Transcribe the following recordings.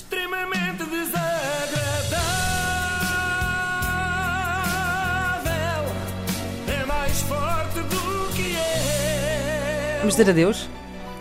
extremamente desagradável. É mais forte do que é. Vamos dizer adeus?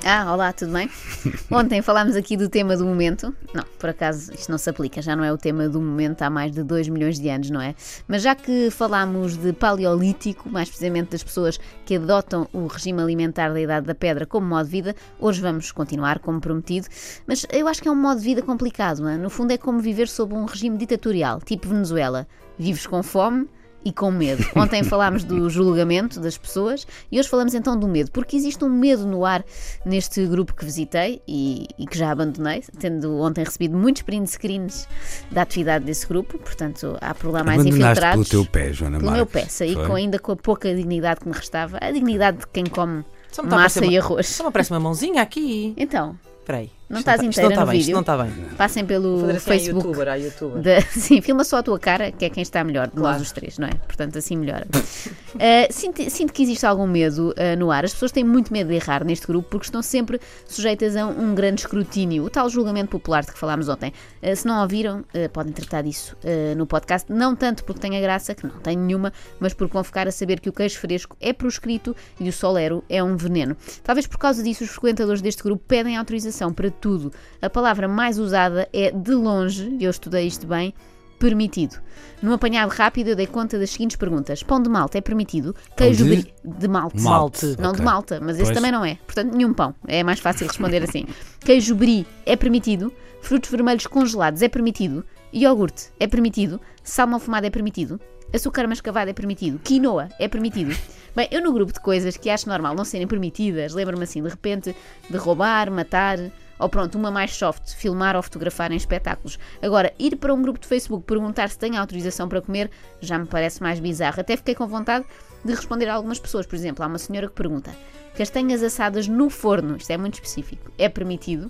Ah, olá, tudo bem? Ontem falámos aqui do tema do momento. Não, por acaso isto não se aplica, já não é o tema do momento há mais de 2 milhões de anos, não é? Mas já que falámos de paleolítico, mais precisamente das pessoas que adotam o regime alimentar da Idade da Pedra como modo de vida, hoje vamos continuar como prometido. Mas eu acho que é um modo de vida complicado, não é? No fundo é como viver sob um regime ditatorial, tipo Venezuela. Vives com fome e com medo. Ontem falámos do julgamento das pessoas e hoje falamos então do medo, porque existe um medo no ar neste grupo que visitei e, e que já abandonei, tendo ontem recebido muitos print screens da atividade desse grupo, portanto há por lá mais infiltrados. pelo teu pé, Joana Pelo meu Marques. pé, saí com, ainda com a pouca dignidade que me restava, a dignidade de quem come a massa e uma- arroz. Só me aparece uma mãozinha aqui. Então, Espera aí. Não Isto estás tá- isto inteira não está no bem, Isto vídeo? não está bem. passem pelo assim Facebook. youtuber, à youtuber. Da- sim, filma só a tua cara, que é quem está melhor de Claro. nós os três, não é? Portanto, assim melhora. Uh, sinto, sinto que existe algum medo uh, no ar. As pessoas têm muito medo de errar neste grupo porque estão sempre sujeitas a um grande escrutínio. O tal julgamento popular de que falámos ontem. Uh, se não ouviram, uh, podem tratar disso uh, no podcast. Não tanto porque tenha graça, que não tem nenhuma, mas porque vão ficar a saber que o queijo fresco é proscrito e o solero é um veneno. Talvez por causa disso os frequentadores deste grupo pedem autorização para tudo. A palavra mais usada é de longe, e eu estudei isto bem, permitido. Num apanhado rápido eu dei conta das seguintes perguntas. Pão de malta é permitido? Queijo de? brie- de malte. Malte. Não de Ok. malta, mas esse Pois. também não é. Portanto, nenhum pão. É mais fácil responder assim. Queijo brie é permitido? Frutos vermelhos congelados é permitido? Iogurte é permitido? Salmão fumado é permitido? Açúcar mascavado é permitido? Quinoa é permitido? Bem, eu no grupo de coisas que acho normal não serem permitidas, lembro-me assim, de repente, de roubar, matar, ou pronto, uma mais soft, filmar ou fotografar em espetáculos. Agora, ir para um grupo de Facebook perguntar se tem autorização para comer já me parece mais bizarro. Até fiquei com vontade de responder a algumas pessoas. Por exemplo, há uma senhora que pergunta: castanhas assadas no forno, isto é muito específico, é permitido?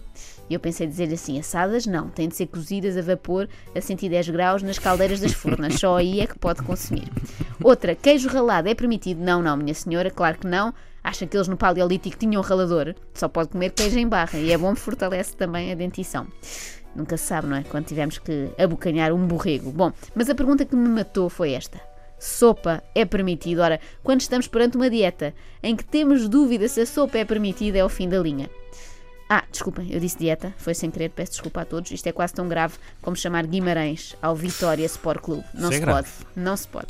E eu pensei dizer assim: assadas não, têm de ser cozidas a vapor a 110 graus nas caldeiras das fornas, só aí é que pode consumir. Outra, queijo ralado é permitido? Não, não, minha senhora, claro que não. Acha que eles no Paleolítico tinham ralador? Só pode comer queijo em barra e é bom, fortalece também a dentição. Nunca se sabe, não é? Quando tivemos que abocanhar um borrego. Bom, mas a pergunta que me matou foi esta. Sopa é permitido? Ora, quando estamos perante uma dieta em que temos dúvida se a sopa é permitida, é o fim da linha. Ah, desculpem, eu disse dieta, foi sem querer, peço desculpa a todos. Isto é quase tão grave como chamar Guimarães ao Vitória Sport Clube. Não Isso se grave. pode, não se pode.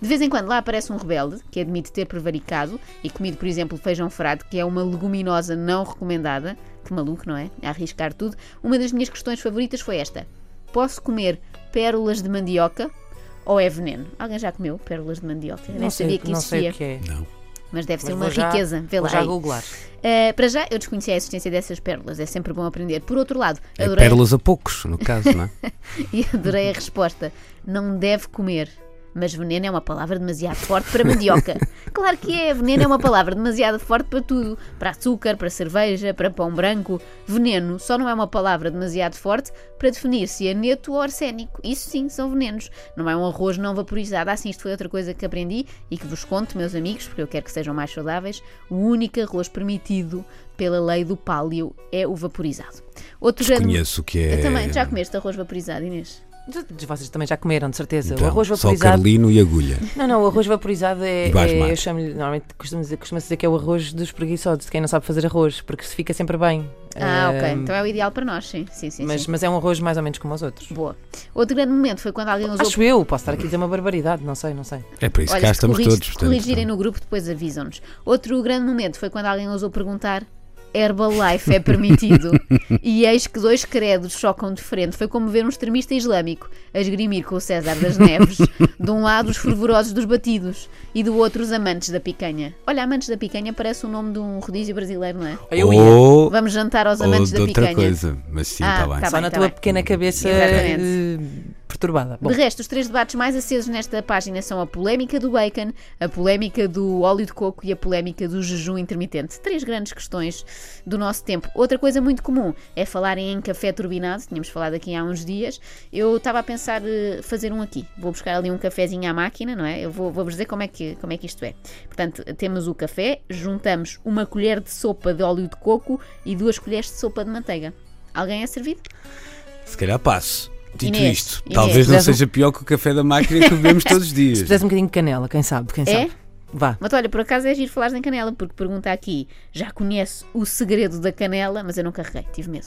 De vez em quando lá aparece um rebelde que admite ter prevaricado e comido, por exemplo, feijão frado, que é uma leguminosa não recomendada. Que maluco, não é? A arriscar tudo. Uma das minhas questões favoritas foi esta: Posso comer pérolas de mandioca ou é veneno? Alguém já comeu pérolas de mandioca? Eu nem Não sei, sabia que não sei existia, o que é. Não. Mas deve ser Mas uma vou já- riqueza. Vê lá já googlar. Uh, para já, eu desconhecia a existência dessas pérolas, é sempre bom aprender. Por outro lado, É adorei, pérolas a poucos, no caso, não é? e adorei a resposta: não deve comer. Mas veneno é uma palavra demasiado forte para mandioca. Claro que é, veneno é uma palavra demasiado forte para tudo: para açúcar, para cerveja, para pão branco. Veneno só não é uma palavra demasiado forte para definir se é neto ou arsénico. Isso sim, são venenos. Não é um arroz não vaporizado. Ah, sim, isto foi outra coisa que aprendi e que vos conto, meus amigos, porque eu quero que sejam mais saudáveis. O único arroz permitido pela lei do pálio é o vaporizado. Outro Desconheço o que é. Eu também. Já comeste arroz vaporizado, Inês? Vocês também já comeram, de certeza. Então, o arroz Só vaporizado. Carlino e agulha. Não, não, o arroz vaporizado é. É eu chamo-lhe. Normalmente costuma dizer, costuma dizer que é o arroz dos preguiçosos, de quem não sabe fazer arroz, porque se fica sempre bem. Ah, ok. Ahm, Então é o ideal para nós, sim. Sim, sim, mas, sim. mas é um arroz mais ou menos como os outros. Boa. Outro grande momento foi quando alguém usou. Acho eu, posso estar aqui a dizer uma barbaridade, não sei, não sei. É para isso que Olha, cá estamos corrigi- todos. se corrigirem não. no grupo, depois avisam-nos. Outro grande momento foi quando alguém ousou perguntar. Herbalife é permitido. e eis que dois credos chocam de frente. Foi como ver um extremista islâmico a esgrimir com o César das Neves. De um lado, os fervorosos dos batidos e do outro, os amantes da picanha. Olha, amantes da picanha parece o nome de um rodízio brasileiro, não é? Eu ia. Ou, Vamos jantar aos ou amantes de da outra picanha. coisa. Mas sim, Ah, está bem. tá Só bem, na tá tua bem. pequena cabeça Exatamente. eh, perturbada. Bom, De resto, os três debates mais acesos nesta página são a polémica do bacon, a polémica do óleo de coco e a polémica do jejum intermitente. Três grandes questões do nosso tempo. Outra coisa muito comum é falarem em café turbinado, tínhamos falado aqui há uns dias. Eu estava a pensar eh, fazer um aqui. Vou buscar ali um cafezinho à máquina, não é? Eu vou- vou-vos dizer como é, que, como é que isto é. Portanto, temos o café, juntamos uma colher de sopa de óleo de coco e duas colheres de sopa de manteiga. Alguém é servido? Se calhar passo. Dito Inês, isto, Inês. talvez não um- seja pior que o café da máquina que bebemos todos os Se dias. fizesse um bocadinho de canela, quem sabe? Quem É? sabe? Vá. Mas olha, por acaso é giro falares em canela, porque pergunta aqui, já conhece o segredo da canela, mas eu não carreguei, tive medo.